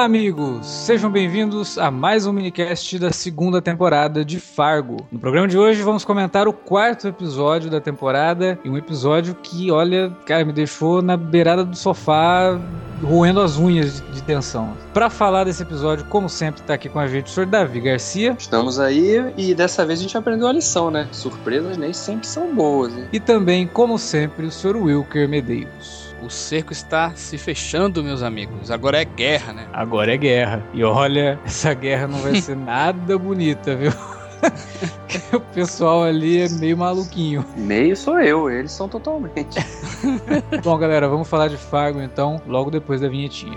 Olá, amigos! Sejam bem-vindos a mais um minicast da segunda temporada de Fargo. No programa de hoje vamos comentar o quarto episódio da temporada e um episódio que, olha, cara, me deixou na beirada do sofá roendo as unhas de, de tensão. Para falar desse episódio, como sempre, tá aqui com a gente o senhor Davi Garcia. Estamos aí e dessa vez a gente aprendeu a lição, né? Surpresas nem sempre são boas. Hein? E também, como sempre, o senhor Wilker Medeiros. O cerco está se fechando, meus amigos. Agora é guerra, né? Agora é guerra. E olha, essa guerra não vai ser nada bonita, viu? o pessoal ali é meio maluquinho. Meio sou eu, eles são totalmente. Bom, galera, vamos falar de Fargo então, logo depois da vinhetinha.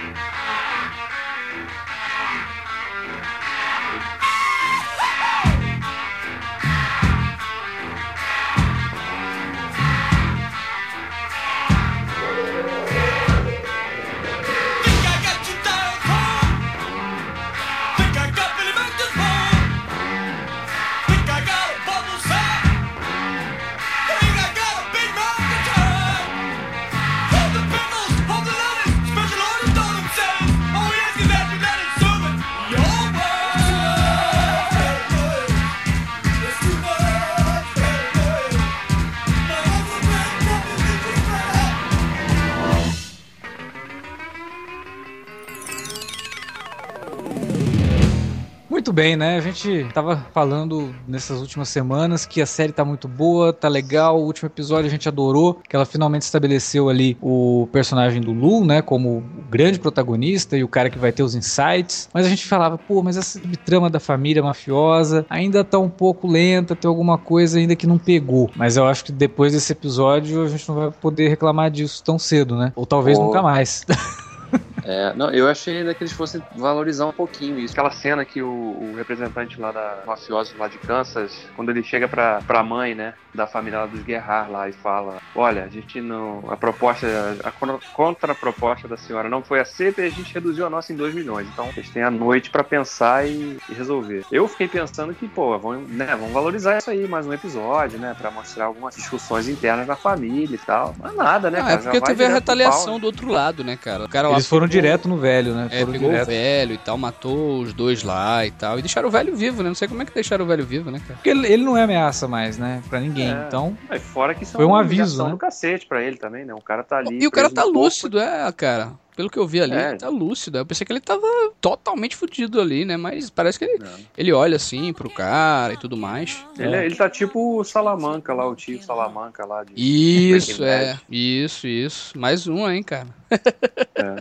Thank you. Bem, né? A gente tava falando nessas últimas semanas que a série tá muito boa, tá legal. O último episódio a gente adorou, que ela finalmente estabeleceu ali o personagem do Lu, né, como o grande protagonista e o cara que vai ter os insights. Mas a gente falava, pô, mas essa trama da família mafiosa ainda tá um pouco lenta, tem alguma coisa ainda que não pegou. Mas eu acho que depois desse episódio a gente não vai poder reclamar disso tão cedo, né? Ou talvez Pô. nunca mais. É, não, eu achei ainda que eles fossem valorizar um pouquinho isso. Aquela cena que o, o representante lá da mafioso lá de Kansas, quando ele chega pra, pra mãe, né, da família lá dos Guerrar lá e fala: Olha, a gente não. A proposta, a contra- contraproposta da senhora não foi aceita e a gente reduziu a nossa em 2 milhões. Então vocês têm a noite pra pensar e, e resolver. Eu fiquei pensando que, pô, vão, né, vão valorizar isso aí, mais um episódio, né, pra mostrar algumas discussões internas da família e tal. Mas nada, né, Ah, cara? é porque teve a retaliação pau, do outro lado, né, cara? O cara lá Eles foram pegou- direto no velho, né? É, foram pegou direto. o velho e tal, matou os dois lá e tal. E deixaram o velho vivo, né? Não sei como é que deixaram o velho vivo, né, cara? Porque ele, ele não é ameaça mais, né? Pra ninguém. É. Então, Aí fora que são Foi um uma aviso, né? do cacete pra ele também, né? O cara tá ali. E o cara tá corpo. lúcido, é, cara. Pelo que eu vi ali, É. ele tá lúcido. Eu pensei que ele tava totalmente fudido ali, né? Mas parece que ele, Não. ele olha assim pro cara e tudo mais. Ele, é- ele tá tipo o Salamanca lá, o tio Salamanca lá. De... Isso, é. Isso, isso. Mais um, hein, cara.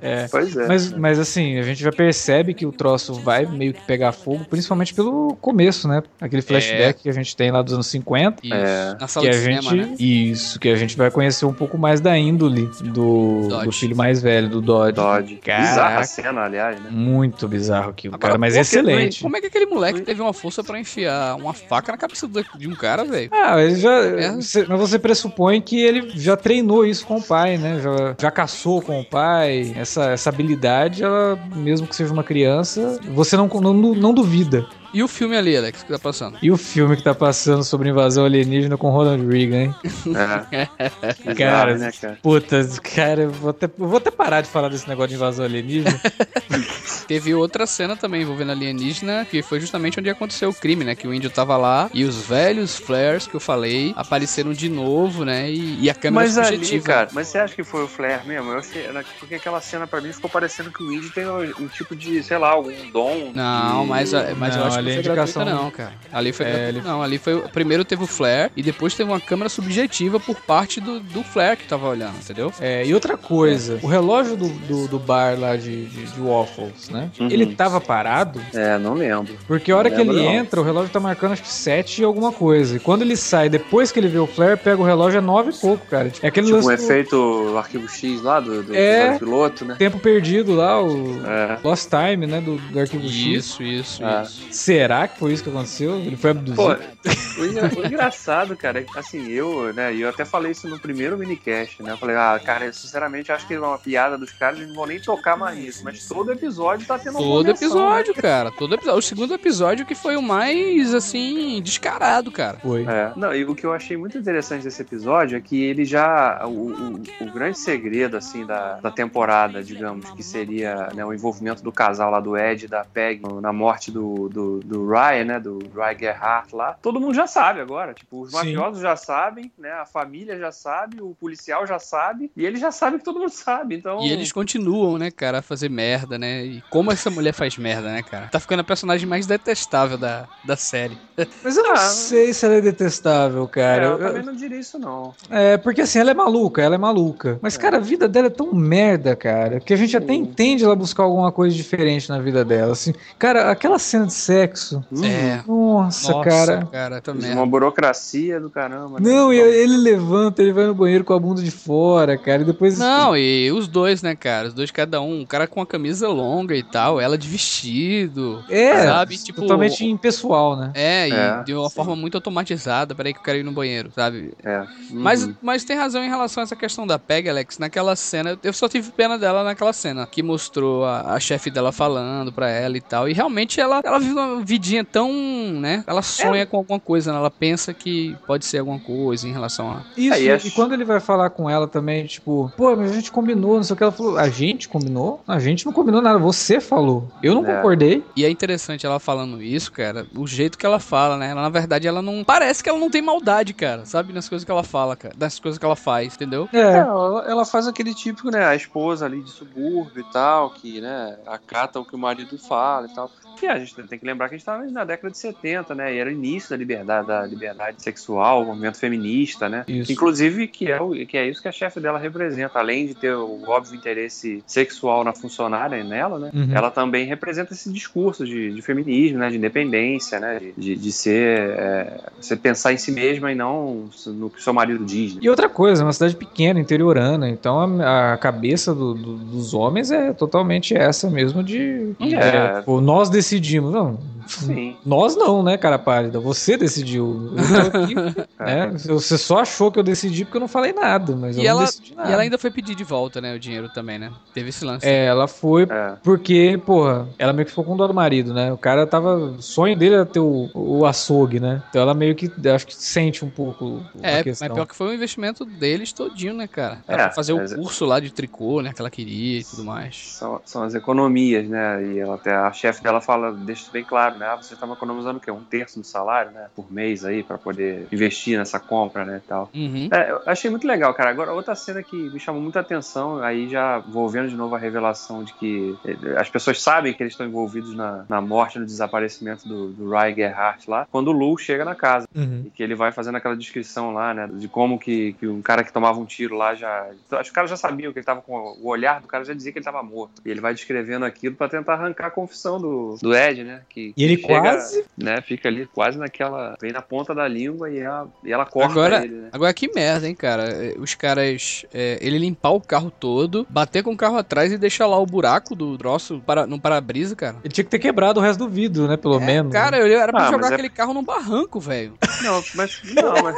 é. Pois é. Mas, mas assim, a gente já percebe que o troço vai meio que pegar fogo, principalmente pelo começo, né? Aquele flashback que a gente tem lá dos anos 50. Isso. É. Na sala Que de a cinema, gente. né? Isso, que a gente vai conhecer um pouco mais da índole do, do filho mais velho, do Dodge. Dodge. Caraca. Bizarra a cena, aliás, né? Muito bizarro aquilo, Agora, cara, mas que- excelente. Como é que aquele moleque teve uma força pra enfiar uma faca na cabeça de um cara, velho? Ah, ele já. É. você- mas você pressupõe que ele já treinou isso com o pai, né? Já, já caçou com o pai. Essa, essa habilidade, ela, mesmo que seja uma criança, você não, não, não duvida. E o filme ali, Alex, que tá passando? E o filme que tá passando sobre invasão alienígena com Ronald Reagan, hein? É. Cara, né, cara? Puta, cara, eu vou até, eu vou até parar de falar desse negócio de invasão alienígena. Teve outra cena também envolvendo alienígena, que foi justamente onde aconteceu o crime, né? Que o índio tava lá e os velhos flares que eu falei apareceram de novo, né? E, e a câmera Mas ali, subjetiva. cara, mas você acha que foi o Flair mesmo? Eu porque aquela cena pra mim ficou parecendo que o Indy tem um, um tipo de, sei lá, algum dom. Não, de- mas, mas eu Não, acho que ali não é foi gratuita indicação- não, cara. Ali foi É, ele- não. Ali foi. Primeiro teve o flare e depois teve uma câmera subjetiva por parte do, do flare que tava olhando, entendeu? É, e outra coisa, o relógio do, do, do bar lá de, de, de Waffles, né? Uhum. Ele tava parado, É, não lembro. porque a hora que ele não. entra, o relógio tá marcando acho que 7 e alguma coisa. E quando ele sai, depois que ele vê o flare, pega o relógio, é 9 e pouco, cara. É aquele Tipo um lance do efeito arquivo X lá do, do É. piloto, né? tempo perdido lá, o É. Lost Time, né? Do, do arquivo X. Isso, isso, Ah. isso. Será que foi isso que aconteceu? Ele foi abduzido? Pô, o, engra- o engraçado, cara, é que, assim, eu, né, e eu até falei isso no primeiro minicast, né? Eu falei, ah, cara, eu sinceramente acho que é uma piada dos caras, eles não vão nem tocar mais nisso, mas todo episódio tá tendo Todo episódio, cara. Todo episódio. O segundo episódio que foi o mais, assim, descarado, cara. Foi. É. Não, e o que eu achei muito interessante desse episódio é que ele já. O, o, o grande segredo, assim, da, da temporada, digamos, que seria né, o envolvimento do casal lá do Ed e da Peg na morte do, do, do Ryan, né? Do Ryan Gerhardt lá. Todo mundo já sabe agora. Tipo, os Sim. mafiosos já sabem, né? A família já sabe, o policial já sabe, e ele já sabe que todo mundo sabe. Então. E eles continuam, né, cara, a fazer merda, né? E como essa mulher faz merda, né, cara? Tá ficando a personagem mais detestável da, da série. Mas eu não Ah, sei se ela é detestável, É, cara. eu Eu- também não diria isso, não. É, porque assim, ela é maluca, ela é maluca. Mas, cara, a vida dela é tão merda, cara, que a gente até Sim. entende ela buscar alguma coisa diferente na vida dela. Assim, cara, aquela cena de sexo. É. Nossa, Nossa, cara. cara, tá Uma burocracia do caramba. né? Não, e Então, ele levanta, ele vai no banheiro com a bunda de fora, cara, e depois. Não, e os dois, né, cara? Os dois cada um. O cara com a camisa longa e tal, ela de vestido. É, sabe? Tipo, totalmente impessoal, né? É, e É, de uma sim. forma muito automatizada. Peraí que eu quero ir no banheiro, sabe? É. Mas, Uhum. mas tem razão em relação a essa questão da Peg, Alex. Naquela cena, eu só tive pena dela naquela cena, que mostrou a, a chefe dela falando pra ela e tal. E realmente ela, ela vive uma vidinha tão, né? Ela sonha com alguma coisa, né? Ela pensa que pode ser alguma coisa em relação a. Isso, Aí e, acho- quando ele vai falar com ela também, tipo, pô, mas a gente combinou, não sei o que, ela falou, a gente combinou? A gente não combinou nada, você falou. Eu não É. concordei. E é interessante ela falando isso, cara, o jeito que ela fala, né? Ela, na verdade, ela não. Parece que ela não tem maldade, cara, sabe? Nas coisas que ela fala, cara. Das coisas que ela faz, entendeu? É, É, ela, ela faz aquele típico, né? A esposa ali de subúrbio e tal, que, né, acata o que o marido fala e tal. E a gente tem que lembrar que a gente estava na década de 70, né? E era o início da liberdade, da liberdade sexual, o movimento feminista, né? Isso. Inclusive, que é, o, que é isso que a chefe dela representa. Além de ter o óbvio interesse sexual na funcionária nela, né? Uhum. Ela também representa esse discurso de, de feminismo, né? De independência, né? De, de, ser. É, você pensar em si mesma e não no que seu marido diz. né? E outra coisa, é uma cidade pequena, interiorana, então a, a cabeça do- do- dos homens é totalmente essa mesmo de. É. tipo, nós decidimos. Não, Sim. nós não, né, cara pálida? Você decidiu. Eu tô aqui, né? Você só achou que eu decidi porque eu não falei nada, mas E eu não ela, decidi nada. e ela ainda foi pedir de volta, né? O dinheiro também, né? Teve esse lance. É, ela foi É. porque, porra, ela meio que ficou com dó do marido, né? O cara tava. O sonho dele era ter o, o açougue, né? Então ela meio que, acho que sente um pouco É, questão. mas pior que foi um investimento deles todinho, né, cara? Ela É, fazer o curso lá de tricô, né? Que ela queria e tudo mais. São, são as economias, né? E ela até, a chefe dela fala, deixa isso bem claro, você estava economizando o quê? Um terço do salário, né? Por mês aí, para poder investir nessa compra, né? E tal. Uhum. É, eu achei muito legal, cara. Agora, outra cena que me chamou muita atenção, aí já vou vendo de novo a revelação de que eh, as pessoas sabem que eles estão envolvidos na, na morte, no desaparecimento do, do Ryan Gerhardt lá, quando o Lu chega na casa. Uhum. E que ele vai fazendo aquela descrição lá, né? De como que, que um cara que tomava um tiro lá já. Acho que o cara já sabia que ele tava com. O olhar do cara já dizia que ele tava morto. E ele vai descrevendo aquilo pra tentar arrancar a confissão do, do Ed, né? Que, E ele chega, quase- Né, fica ali quase naquela. Vem na ponta da língua e ela, e ela corta Agora, ele, né? agora que merda, hein, cara? É, Os caras. é, ele limpar o carro todo, bater com o carro atrás e deixar lá o buraco do troço para, no para-brisa, cara. Ele tinha que ter quebrado o resto do vidro, né? Pelo menos. Cara, eu era pra Ah, jogar é- aquele carro num barranco, velho. Não, mas. Não, mas.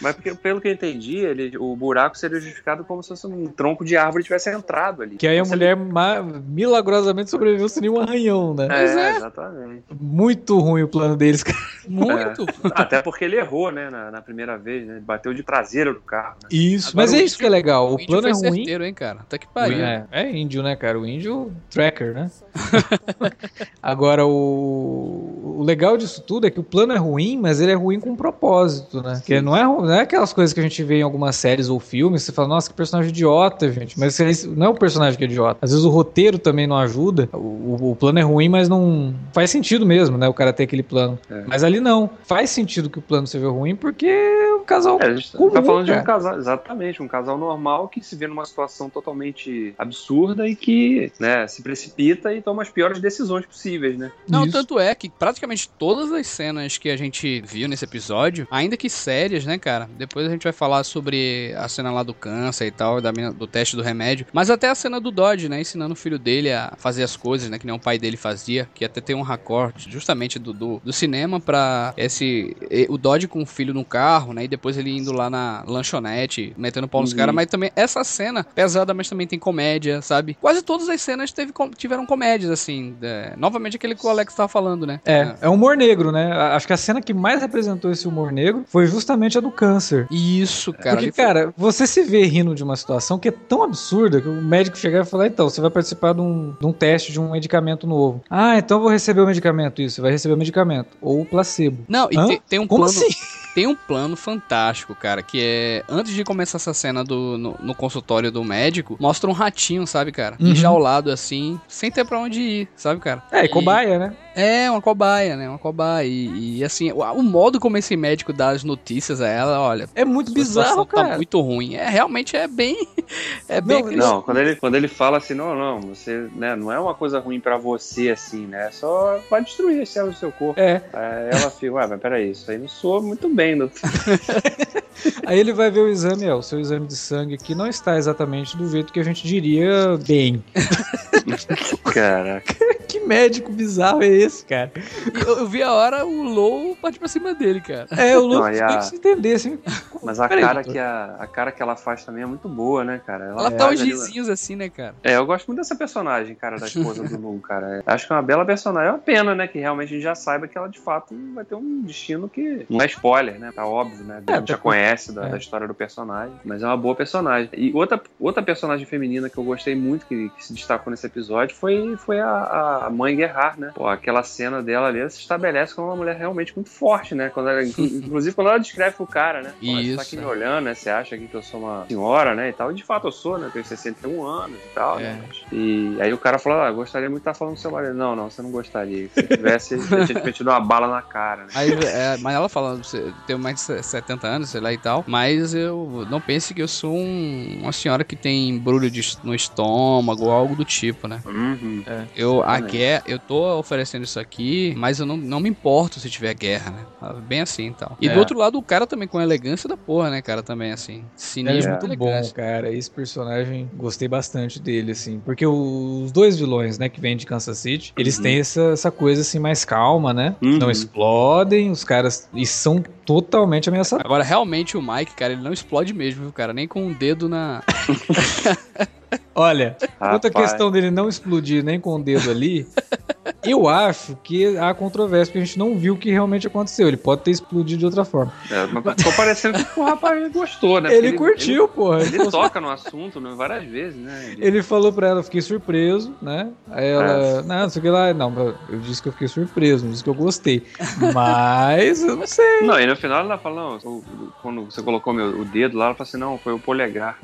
Mas porque, pelo que eu entendi, ele, o buraco seria justificado como se fosse um tronco de árvore tivesse entrado ali. Que aí a mulher ma- milagrosamente sobreviveu sem nenhum arranhão, né? ele- É, é. exatamente. Muito ruim o plano deles, cara. Muito. Até porque ele errou, né, na, na primeira vez, né? Ele bateu de traseira do carro, né? Isso, Agora mas o é isso que é legal. O índio plano é foi ruim. certeiro, hein, cara? Até que O pariu. É, é índio, né, cara? O índio tracker, né? Agora, o, o legal disso tudo é que o plano é ruim, mas ele é ruim com propósito, né? Que não é, ru- não é aquelas coisas que a gente vê em algumas séries ou filmes, você fala, nossa, que personagem idiota, gente. Mas não é o personagem que é idiota. Às vezes o roteiro também não ajuda. O, o- plano é ruim, mas não faz sentido mesmo, né? O cara ter aquele plano. É. Mas ali não. Faz sentido que o plano seja ruim, porque é um casal É, a gente comum, tá falando de cara. um casal, exatamente, um casal normal que se vê numa situação totalmente absurda e que, né, se precipita e toma as piores decisões possíveis, né? Não, Isso. tanto é que praticamente todas as cenas que a gente viu nesse episódio, ainda que sérias, né, cara? Depois a gente vai falar sobre a cena lá do câncer e tal, da do teste do remédio. Mas até a cena do Dodge, né? Ensinando o filho dele a fazer as coisas, né? Que nem o pai dele fazia. Que até tem um recorte justamente do, do, do cinema pra esse. O Dodge com o filho no carro, né? Depois ele indo lá na lanchonete, metendo pau nos Uhum. caras. Mas também essa cena pesada, mas também tem comédia, sabe? Quase todas as cenas teve, tiveram comédias, assim. é, novamente aquele que o Alex tava falando, né? É, é humor negro, né? Acho que a cena que mais representou esse humor negro foi justamente a do câncer. Isso, cara. Porque, cara, você se vê rindo de uma situação que é tão absurda que o médico chegar e falar: então, você vai participar de um, de um teste de um medicamento novo. Ah, então eu vou receber o medicamento. Isso, você vai receber o medicamento. Ou o placebo. Não, e tem, tem um Como plano. assim? Tem um plano fantástico, cara, que é. Antes de começar essa cena do, no, no consultório do médico, mostra um ratinho, sabe, cara? Uhum. Enjaulado assim, sem ter pra onde ir, sabe, cara? É, e cobaia, né? É, uma cobaia, né? Uma cobaia. E, e, assim, o, o modo como esse médico dá as notícias a ela, olha. É muito bizarro, cara. Tá muito ruim. É, realmente é bem. É bem Não, Não, quando ele, quando ele fala assim, não, não, você, né, não é uma coisa ruim pra você, assim, né? Só vai destruir as células do seu corpo. É. Aí ela fica, ué, mas peraí, isso aí não soa muito bem, doutor. Aí ele vai ver o exame, é, o seu exame de sangue aqui não está exatamente do jeito que a gente diria bem. Caraca. que médico bizarro é esse, cara? E eu, eu vi a hora o Low partir pra cima dele, cara. É, o louco Não, tem a- que se entender, assim. Mas a cara, doutor. que a, a cara que ela faz também é muito boa, né, cara? Ela dá uns ali- risinhos assim, né, cara? É, eu gosto muito dessa personagem, cara, da esposa do Lu, cara. É, Acho que é uma bela personagem. É uma pena, né, que realmente a gente já saiba que ela de fato vai ter um destino que não é spoiler, né? Tá óbvio, né? A É, gente já tá- conhece da, é. da história do personagem, mas é uma boa personagem. E outra, outra personagem feminina que eu gostei muito, que, que se destacou nesse episódio, foi, foi a, a mãe Guerrar, né? Pô, aquela cena dela ali ela se estabelece como uma mulher realmente muito forte, né? Quando ela, inclusive quando ela descreve pro cara, né? Pô, Você tá Isso. aqui me olhando, né? Você acha aqui que eu sou uma senhora, né? E tal. E de fato eu sou, né? Eu tenho 61 anos e tal, É. né? E aí o cara falou, ah, gostaria muito de estar falando com seu marido. Não, não, você não gostaria. Se tivesse, eu tinha metido uma bala na cara, né? Aí, é, mas ela fala, você tem mais de 70 anos, sei lá e tal. Mas eu não pense que eu sou um- uma senhora que tem embrulho de- no estômago ou algo do tipo, né? Uhum. Eu, a guerra, eu tô oferecendo isso aqui, mas eu não, não me importo se tiver guerra, né? Bem assim e tal. E É. do outro lado, o cara também com elegância da porra, né, cara? Também assim. Cinismo é muito bom, elegância. cara. Esse personagem, gostei bastante dele, assim. Porque os dois vilões, né, que vêm de Kansas City, eles Uhum. têm essa, essa coisa, assim, mais calma, né? Uhum. Não explodem, os caras... E são totalmente ameaçadores. Agora, realmente, o Mike, cara, ele não explode mesmo, viu, cara? Nem com um dedo na. Olha, quanto à Rapaz. questão dele não explodir nem com o dedo ali, eu acho que há controvérsia, porque a gente não viu o que realmente aconteceu. Ele pode ter explodido de outra forma. É, mas ficou parecendo que o rapaz gostou, né? ele, Porque curtiu, porra. Ele, Ele, ele toca no assunto né, várias vezes, né? Ele- ele falou pra ela, eu fiquei surpreso, né? Aí ela, não, não sei o que lá. Não, eu disse que eu fiquei surpreso, não disse que eu gostei. Mas eu não sei. Não, e no final ela fala, não, quando você colocou meu, o dedo lá, ela fala assim, não, foi o polegar.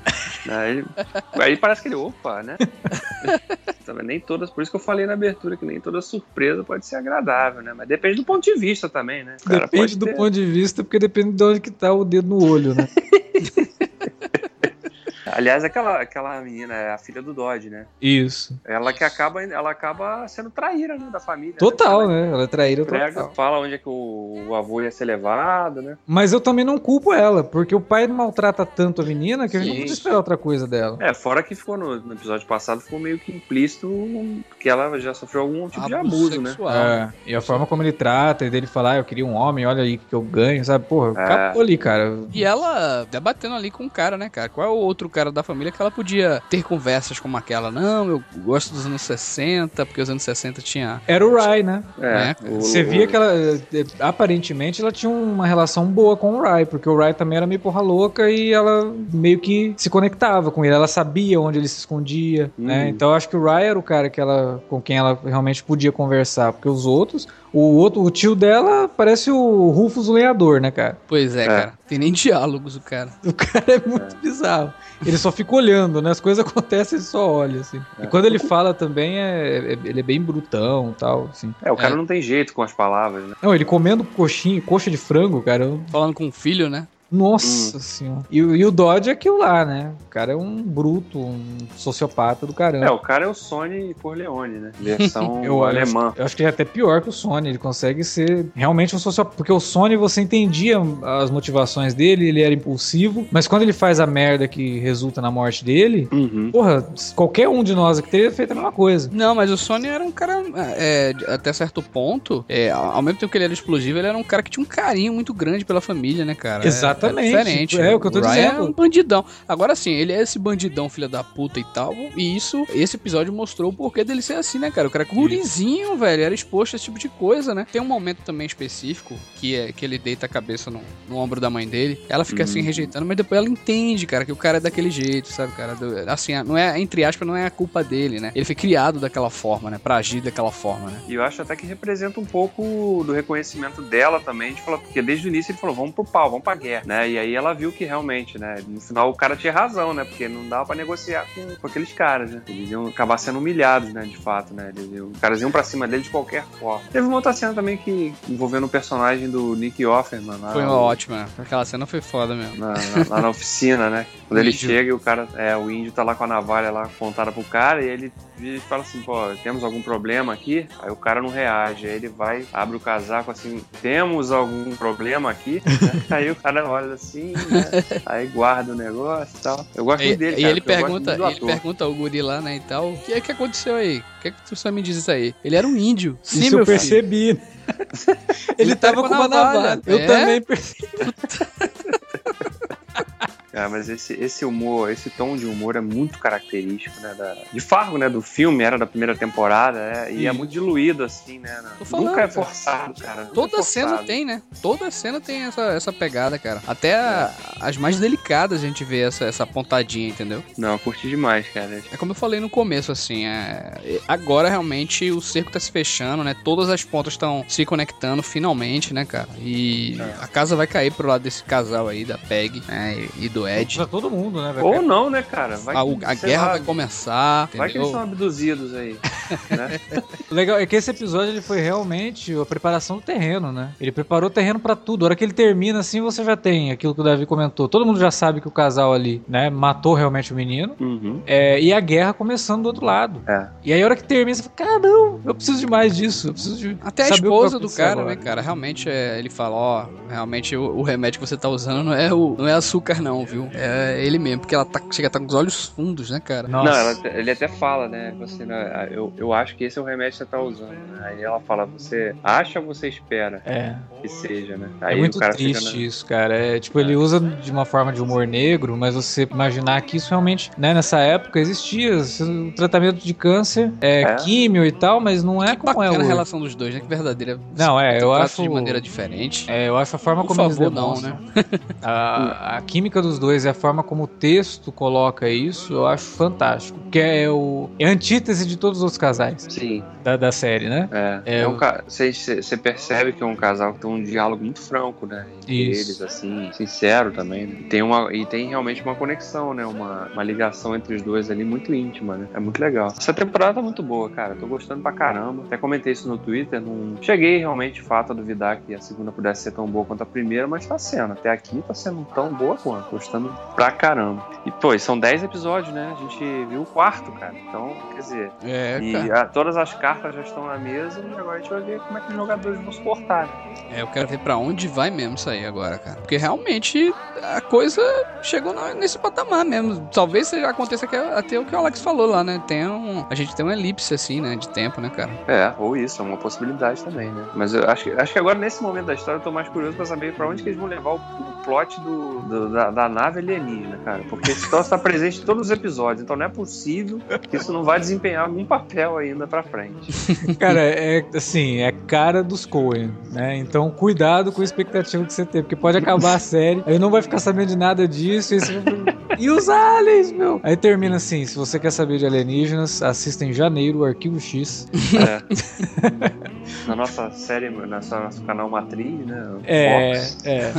aí, ele- aí parece que ele, opa, né? Nem todas, por isso que eu falei na abertura que nem toda surpresa pode ser agradável, né? Mas depende do ponto de vista também, né? Cara Depende do ter- ponto de vista, porque depende de onde que tá o dedo no olho, né? Aliás, aquela, aquela menina é a filha do Dodge, né? Isso. Ela que acaba, ela acaba sendo traíra, né, da família. Total, Ela né? Ela é traíra Prega, total. fala onde é que o, o avô ia ser levado, né? Mas eu também não culpo ela, porque o pai maltrata tanto a menina que a gente não Sim. podia esperar outra coisa dela. É, fora que ficou no, no episódio passado, ficou meio que implícito que ela já sofreu algum tipo de abuso, né? sexual. É, e a forma como ele trata, e dele falar, ah, eu queria um homem, olha aí o que eu ganho, sabe? Porra, É. acabou ali, cara. E ela debatendo ali com o cara, né, cara? Qual é o outro cara da família que ela podia ter conversas como aquela? Não, eu gosto dos anos 60, porque os anos 60 tinha. Era o Rai, né? É, É, o- Você via que ela, eh, aparentemente, ela tinha uma relação boa com o Rai, porque o Rai também era meio porra louca e ela meio que se conectava com ele, ela sabia onde ele se escondia, né? Uhum. Então eu acho que o Rai era o cara que ela, com quem ela realmente podia conversar, porque os outros, o outro, o tio dela parece o Rufus o lenhador, né, cara? Pois é, É. cara. Tem nem diálogos o cara. O cara é muito bizarro. Ele só fica olhando, né? As coisas acontecem, ele só olha, assim. E É. quando ele fala também, é, é- ele é bem brutão e tal, assim. É, o cara É. não tem jeito com as palavras, né? Não, ele comendo coxinha, coxa de frango, cara, eu- Falando com o filho, né? Nossa senhora. E, o- e o Dodge é aquilo lá, né? O cara é um bruto, um sociopata do caramba. É, o cara é o Sony Corleone, né? Versão Eu acho, alemã. eu acho que é até pior que o Sony. Ele consegue ser realmente um sociopata. Porque o Sony você entendia as motivações dele, ele era impulsivo. Mas quando ele faz a merda que resulta na morte dele, Uhum. porra, qualquer um de nós aqui teria feito a mesma coisa. Não, mas o Sony era um cara, é, até certo ponto, é, ao mesmo tempo que ele era explosivo, ele era um cara que tinha um carinho muito grande pela família, né, cara? É- Exatamente. É, diferente. É o que eu tô Ryan dizendo. é um bandidão. Agora sim, ele é esse bandidão, filha da puta e tal. E isso, esse episódio mostrou o porquê dele ser assim, né, cara? O cara é gurizinho, velho, era exposto a esse tipo de coisa, né? Tem um momento também específico que é que ele deita a cabeça no, no ombro da mãe dele. Ela fica assim Hum. rejeitando, mas depois ela entende, cara, que o cara é daquele jeito, sabe, cara? Do- assim, não é, entre aspas, não é a culpa dele, né? Ele foi criado daquela forma, né? Pra agir daquela forma, né? E eu acho até que representa um pouco do reconhecimento dela também, de falar, porque desde o início ele falou, vamos pro pau, vamos pra guerra, né? E aí ela viu que realmente, né, no final o cara tinha razão, né? Porque não dava pra negociar com, com aqueles caras, né? Eles iam acabar sendo humilhados, né, de fato, né? Eles iam, os caras iam pra cima dele de qualquer forma. Teve uma outra cena também que envolvendo o personagem do Nick Offerman lá. Foi uma ótima. Aquela cena foi foda mesmo. na, na- lá na oficina, né? Quando O ele índio. chega e o cara, é, o índio tá lá com a navalha lá apontada pro cara e ele vira e fala assim, pô, temos algum problema aqui? Aí o cara não reage, aí ele vai, abre o casaco assim, temos algum problema aqui? Né? aí o cara olha assim, né? Aí guarda o negócio e tal. Eu gosto E, muito dele, e cara, ele porque eu gosto pergunta, ele pergunta ao guri lá, né, e tal, o que é que aconteceu aí? O que é que tu só me diz isso aí? Ele era um índio. Sim, Isso meu eu filho. percebi. Ele tava com uma navalha. Eu É? também percebi. Cara, mas esse, esse humor, esse tom de humor é muito característico, né? Da, de Fargo, né? Do filme, era da primeira temporada, né? E é muito diluído, assim, né? Tô falando, Nunca é forçado, cara. é Toda cena forçado. tem, né? Toda cena tem essa, essa pegada, cara. Até a- as mais delicadas a gente vê essa, essa pontadinha, entendeu? Não, eu curti demais, cara. É como eu falei no começo, assim, é... agora realmente o cerco tá se fechando, né? Todas as pontas estão se conectando finalmente, né, cara? E É. a casa vai cair pro lado desse casal aí, da Peg né, e, e do Ed. Pra todo mundo, né? Ou não, né, cara? Vai a, a guerra lá, vai começar, Vai que eles entendeu? são abduzidos aí, né? O legal é que esse episódio ele foi realmente a preparação do terreno, né? Ele preparou o terreno pra tudo. A hora que ele termina assim, você já tem aquilo que o Davi comentou. Todo mundo já sabe que o casal ali, né, matou realmente o menino. Uhum. É, e a guerra começando do outro lado. É. E aí a hora que termina, você fala, cara, não, eu preciso de mais disso. Eu preciso de. Até a esposa do cara, agora. né, cara? Realmente é, ele fala, ó, realmente o, o remédio que você tá usando não é, o, não é açúcar, não, viu? É ele mesmo, porque ela tá, chega a estar com os olhos fundos, né, cara? Nossa. Não, ela- ele até fala, né? Você, né, eu, eu acho que esse é o remédio que você tá usando. Né? Aí ela fala, você acha ou você espera É, que seja, né? é Aí muito o cara triste fica, né? isso, cara. É, tipo, ele usa de uma forma de humor negro, mas você imaginar que isso realmente, né, nessa época existia. O tratamento de câncer é, É. químio e tal, mas não é que como é bacana a relação dos dois, né? Que verdadeira. Não, é, eu acho- de maneira diferente. É, eu acho a forma Por como favor, eles não, demonstram. né? A, a química dos dois e a forma como o texto coloca isso, eu acho fantástico. Que é, o, é a antítese de todos os outros casais Sim, da, da série, né? é. É, É um Você você percebe que é um casal que tem um diálogo muito franco, né? Entre Isso. eles, assim, sincero também. Né? E, tem uma, e tem realmente uma conexão, né? Uma, uma ligação entre os dois ali muito íntima, né? É muito legal. Essa temporada tá muito boa, cara. Tô gostando pra caramba. Até comentei isso no Twitter. Não cheguei realmente, de fato, a duvidar que a segunda pudesse ser tão boa quanto a primeira, mas tá sendo. Até aqui tá sendo tão boa quanto. Gostando pra caramba. E, pô, e são 10 episódios, né? A gente viu o quarto, cara. Então, quer dizer, É, e a- todas as cartas já estão na mesa e agora a gente vai ver como é que os jogadores vão se portar. né? É, eu quero ver pra onde vai mesmo isso aí agora, cara. Porque realmente a coisa chegou nesse patamar mesmo. Talvez aconteça que é até o que o Alex falou lá, né? Tem um, a gente tem uma elipse assim, né? De tempo, né, cara? É, ou isso, é uma possibilidade também, né? Mas eu acho, que- acho que agora, nesse momento da história, eu tô mais curioso pra saber pra onde que eles vão levar o, o plot do, do- da, da nave alienígena, cara. Porque esse troço tá presente em todos os episódios, então não é possível que isso não vai desempenhar algum papel ainda pra frente. Cara, é assim, é cara dos Coen, né? Então cuidado com a expectativa que você tem, porque pode acabar a série, aí não vai ficar sabendo de nada disso, e, você e os aliens, meu? Aí termina assim, se você quer saber de alienígenas, assista em janeiro o Arquivo X. É. na nossa série, na nosso canal Matriz, né? É, Fox. é.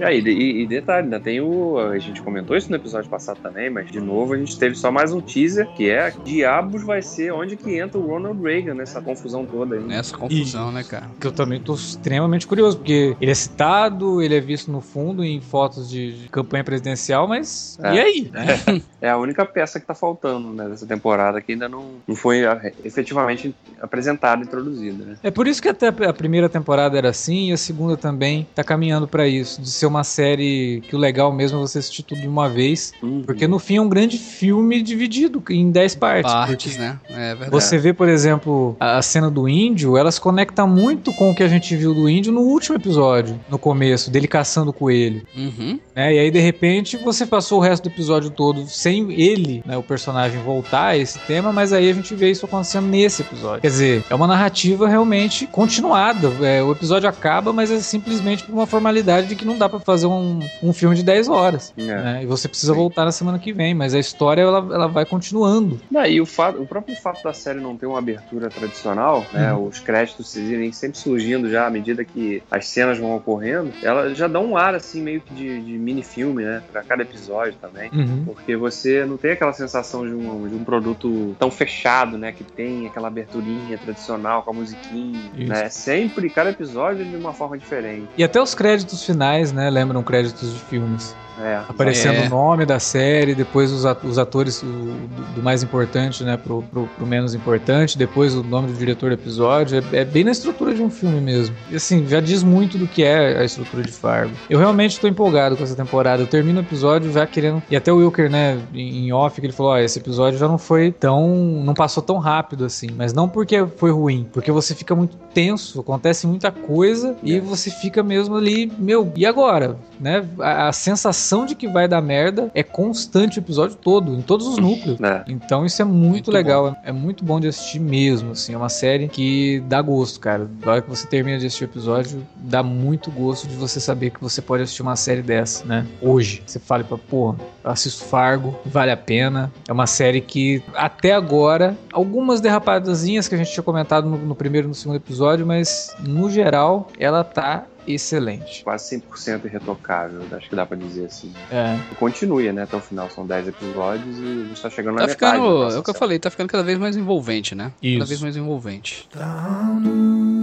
E aí, e, e detalhe, ainda tem o. A gente comentou isso no episódio passado também, mas de novo a gente teve só mais um teaser, que é Diabos vai ser onde que entra o Ronald Reagan nessa confusão toda aí. Nessa confusão, né, cara? Que eu também tô extremamente curioso, porque ele é citado, ele é visto no fundo em fotos de, de campanha presidencial, mas É. e aí? né? É a única peça que tá faltando né, dessa temporada que ainda não, não foi ah, efetivamente apresentada, introduzida. Né? É por isso que até a primeira temporada era assim e a segunda também tá caminhando pra isso, de ser uma série que o legal mesmo é você assistir tudo de uma vez, porque no fim é um grande filme dividido em 10 partes. Partes, né? É verdade. Você vê, por exemplo, a cena do índio, ela se conecta muito com o que a gente viu do índio no último episódio, no começo, dele caçando o coelho. Uhum. né? E aí, de repente, você passou o resto do episódio todo sem ele, né, o personagem, voltar a esse tema, mas aí a gente vê isso acontecendo nesse episódio. Quer dizer, é uma narrativa realmente continuada. É, o episódio acaba, mas é simplesmente por uma formalidade de que não dá pra fazer um, um filme de 10 horas. É. né? E você precisa Sim. voltar na semana que vem, mas a história ela, ela vai continuando. Não, e o, fato, o próprio fato da série não ter uma abertura tradicional, né, Uhum. os créditos irem sempre surgindo já à medida que as cenas vão ocorrendo, ela já dá um ar assim meio que de, de mini-filme, né, pra cada episódio também. Uhum. Porque você não tem aquela sensação de um, de um produto tão fechado, né? Que tem aquela aberturinha tradicional com a musiquinha, Isso. né? Sempre, cada episódio de uma forma diferente. E até os créditos finais, né? Lembram créditos de filmes. É, Aparecendo É. o nome da série, depois os at- os atores o- do, do mais importante, né, pro, pro, pro menos importante, depois o nome do diretor do episódio. É, é bem na estrutura de um filme mesmo. E assim, já diz muito do que é a estrutura de Fargo. Eu realmente tô empolgado com essa temporada. Eu termino o episódio já querendo. E até o Wilker, né, em off, que ele falou: ó, esse episódio já não foi tão. não passou tão rápido assim. Mas não porque foi ruim, porque você fica muito tenso, acontece muita coisa e É. você fica mesmo ali, meu, e agora? Né? A, a sensação de que vai dar merda é constante o episódio todo, em todos os núcleos. né? Então isso é muito, Muito legal, é, é muito bom de assistir mesmo, assim, é uma série que dá gosto, cara. Na hora que você termina de assistir o episódio, dá muito gosto de você saber que você pode assistir uma série dessa, né? Hoje. Você fala pra, pô, eu assisto Fargo, vale a pena. É uma série que, até agora, algumas derrapadazinhas que a gente tinha comentado no, no primeiro e no segundo episódio, mas no geral, ela tá excelente. Quase 100% irretocável, acho que dá pra dizer assim. É. Continue, né? Até o final são 10 episódios e a gente tá chegando na Tá metade. ficando, da é o que eu falei, tá ficando cada vez mais envolvente, né? Isso. Cada vez mais envolvente. Down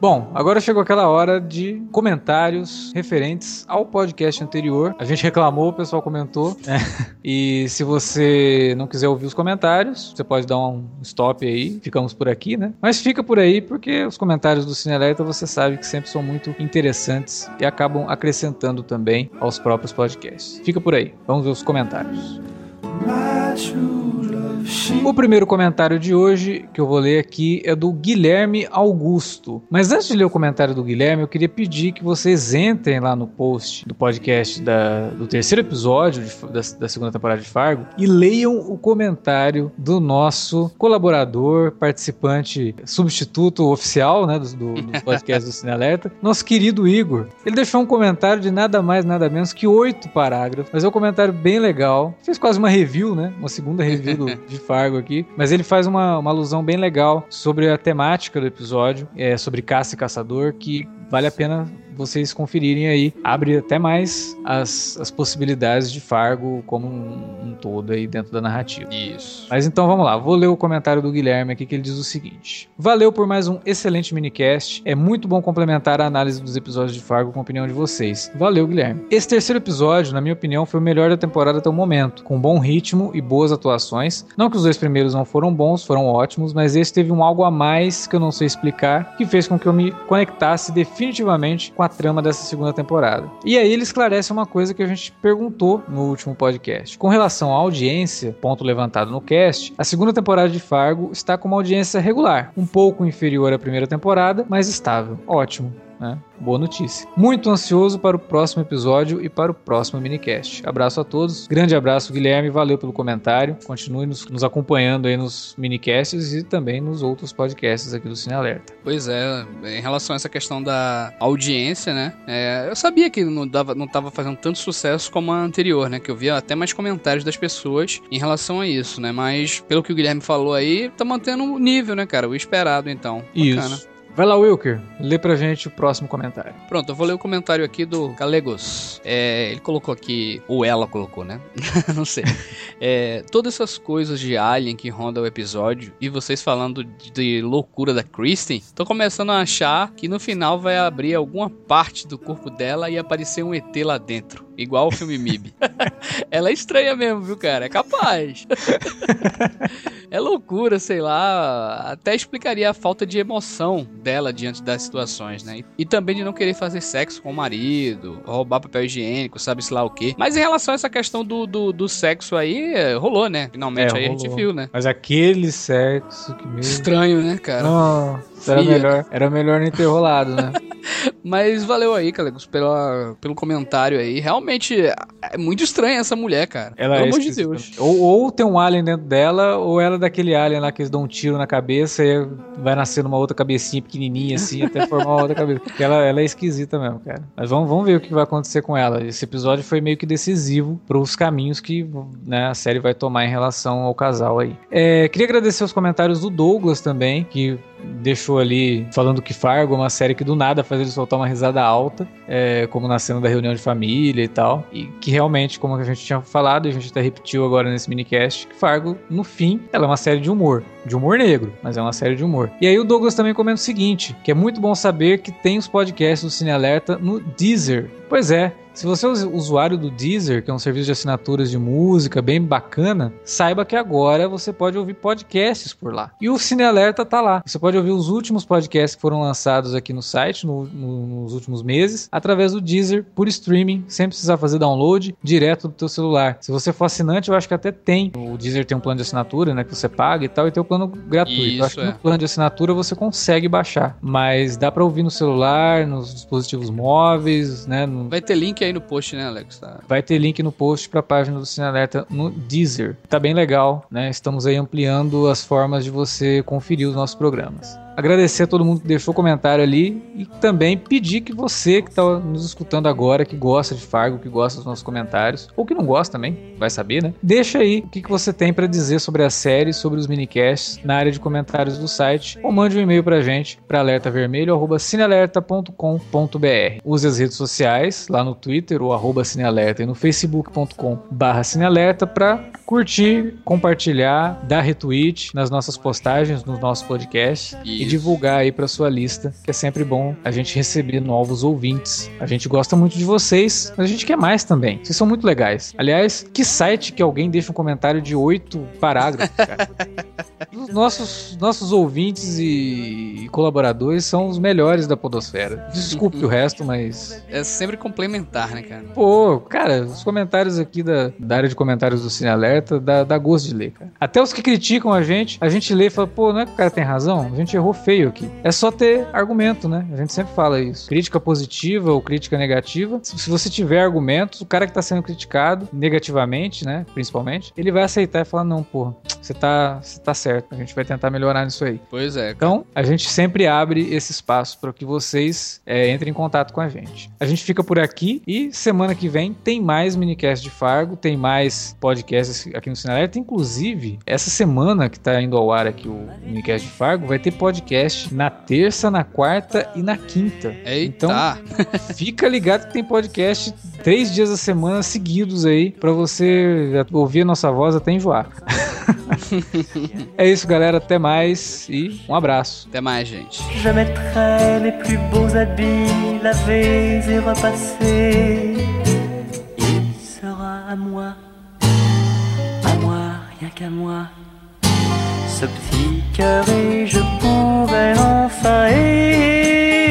Bom, agora chegou aquela hora de comentários referentes ao podcast anterior. A gente reclamou, o pessoal comentou. né? E se você não quiser ouvir os comentários, você pode dar um stop aí. Ficamos por aqui, né? Mas fica por aí porque os comentários do Cinelerta você sabe que sempre são muito interessantes e acabam acrescentando também aos próprios podcasts. Fica por aí. Vamos ver os comentários. She O primeiro comentário de hoje que eu vou ler aqui é do Guilherme Augusto. Mas antes de ler o comentário do Guilherme, eu queria pedir que vocês entrem lá no post do podcast da- do terceiro episódio de- da, da segunda temporada de Fargo e leiam o comentário do nosso colaborador, participante, substituto oficial né, do, do, do podcast do Cine Alerta, nosso querido Igor. Ele deixou um comentário de nada mais, nada menos que oito parágrafos, mas é um comentário bem legal. Fez quase uma review, né? Uma segunda review do, de Fargo aqui. Mas ele faz uma, uma alusão bem legal sobre a temática do episódio, é, sobre caça e caçador, que vale a pena vocês conferirem aí. Abre até mais as, as possibilidades de Fargo como um, um todo aí dentro da narrativa. Isso. Mas então vamos lá, vou ler o comentário do Guilherme aqui que ele diz o seguinte: Valeu por mais um excelente minicast. É muito bom complementar a análise dos episódios de Fargo com a opinião de vocês. Valeu, Guilherme. Esse terceiro episódio, na minha opinião, foi o melhor da temporada até o momento, com bom ritmo e boas atuações. Não que os dois primeiros não foram bons, foram ótimos, mas esse teve um algo a mais que eu não sei explicar, que fez com que eu me conectasse definitivamente com a trama dessa segunda temporada. E aí ele esclarece uma coisa que a gente perguntou no último podcast. Com relação à audiência, ponto levantado no cast, a segunda temporada de Fargo está com uma audiência regular, um pouco inferior à primeira temporada, mas estável. Ótimo. Né? Boa notícia. Muito ansioso para o próximo episódio e para o próximo minicast. Abraço a todos. Grande abraço, Guilherme. Valeu pelo comentário. Continue nos, nos acompanhando aí nos minicasts e também nos outros podcasts aqui do Cine Alerta. Pois é, em relação a essa questão da audiência, né? é, eu sabia que não, dava, não tava fazendo tanto sucesso como a anterior, né? Que eu via até mais comentários das pessoas em relação a isso, né? Mas pelo que o Guilherme falou aí, tá mantendo o nível, né, cara? O esperado, então. Bacana. Isso. Vai lá, Wilker. Lê pra gente o próximo comentário. Pronto, eu vou ler o comentário aqui do Galegos. É, ele colocou aqui, ou ela colocou, né? Não sei. É, todas essas coisas de Alien que rondam o episódio e vocês falando de, de loucura da Kristen, tô começando a achar que no final vai abrir alguma parte do corpo dela e aparecer um ET lá dentro, igual o filme MIB. ela é estranha mesmo, viu, cara? É capaz. é loucura, sei lá. Até explicaria a falta de emoção dela diante das situações, né? E, também de não querer fazer sexo com o marido, roubar papel higiênico, sabe-se lá o quê. Mas em relação a essa questão do, do, do sexo aí, rolou, né? Finalmente É, aí a gente rolou. viu, né? Mas aquele sexo que mesmo. Estranho, né, cara? Nossa, era Fia. melhor, era melhor não ter rolado, né? Mas valeu aí, Calegos, pela, pelo comentário aí. Realmente é muito estranha essa mulher, cara. Ela Pelo é amor de. Deus. Ou, ou tem um alien dentro dela, ou ela é daquele alien lá que eles dão um tiro na cabeça e vai nascer numa outra cabecinha pequenininha assim, até formar uma outra cabeça. Porque ela, ela é esquisita mesmo, cara. Mas vamos, vamos ver o que vai acontecer com ela. Esse episódio foi meio que decisivo para os caminhos que né, a série vai tomar em relação ao casal aí. É, queria agradecer os comentários do Douglas também, que deixou ali falando que Fargo é uma série que do nada faz ele soltar uma risada alta, é, como na cena da reunião de família e tal. E que realmente, como a gente tinha falado, a gente até repetiu agora nesse minicast, que Fargo, no fim, ela é uma série de humor. De humor negro, mas é uma série de humor. E aí o Douglas também comenta o seguinte: que é muito bom saber que tem os podcasts do Cine Alerta no Deezer. Pois é, se você é usuário do Deezer, que é um serviço de assinaturas de música bem bacana, saiba que agora você pode ouvir podcasts por lá. E o Cine Alerta tá lá. Você pode ouvir os últimos podcasts que foram lançados aqui no site no- no- nos últimos meses, através do Deezer, por streaming, sem precisar fazer download, direto do teu celular. Se você for assinante, eu acho que até tem. O Deezer tem um plano de assinatura, né, que você paga e tal, e tem o plano gratuito. eu acho Isso, que é. no plano de assinatura você consegue baixar, mas dá pra ouvir no celular, nos dispositivos móveis, né, no- Vai ter link aí no post, né, Alex? Tá? Vai ter link no post para a página do Cine Alerta no Deezer. Tá bem legal, né? Estamos aí ampliando as formas de você conferir os nossos programas. Agradecer a todo mundo que deixou comentário ali e também pedir que você que está nos escutando agora, que gosta de Fargo, que gosta dos nossos comentários, ou que não gosta também, vai saber, né? Deixa aí o que, que você tem para dizer sobre a série, sobre os minicasts na área de comentários do site, ou mande um e-mail pra gente para alertavermelho@cinealerta.com.br. Use as redes sociais, lá no Twitter, o arroba cinealerta e no facebook.com barra cinealerta para curtir, compartilhar, dar retweet nas nossas postagens, nos nossos podcasts e. divulgar aí para sua lista, que é sempre bom a gente receber novos ouvintes. A gente gosta muito de vocês, mas a gente quer mais também. Vocês são muito legais. Aliás, que site que alguém deixa um comentário de oito parágrafos, cara? Os nossos, nossos ouvintes e, e colaboradores são os melhores da podosfera. Desculpe o resto, mas É sempre complementar, né, cara? Pô, cara, os comentários aqui da, da área de comentários do Cine Alerta dá, dá gosto de ler, cara. Até os que criticam a gente, a gente lê e fala, pô, não é que o cara tem razão? A gente errou feio aqui. É só ter argumento, né? A gente sempre fala isso. Crítica positiva ou crítica negativa. Se, você tiver argumentos, o cara que tá sendo criticado negativamente, né? Principalmente, ele vai aceitar e falar, não, pô, você tá, você tá certo. A gente vai tentar melhorar nisso aí. Pois é. cara. Então, a gente sempre abre esse espaço para que vocês é, entrem em contato com a gente. A gente fica por aqui e semana que vem tem mais minicast de Fargo, tem mais podcasts aqui no Cinealerta. Inclusive, essa semana que tá indo ao ar aqui o minicast de Fargo, vai ter podcast podcast na terça, na quarta e na quinta. Eita. Então, fica ligado que tem podcast três dias da semana seguidos aí pra você ouvir a nossa voz até enjoar. é isso, galera. Até mais e um abraço. Até mais, gente. Je mettrai les plus beaux habits lavés et repassés. Il sera à moi, à moi, rien qu'à moi, ce petit cœur et je pourrais enfin aimer.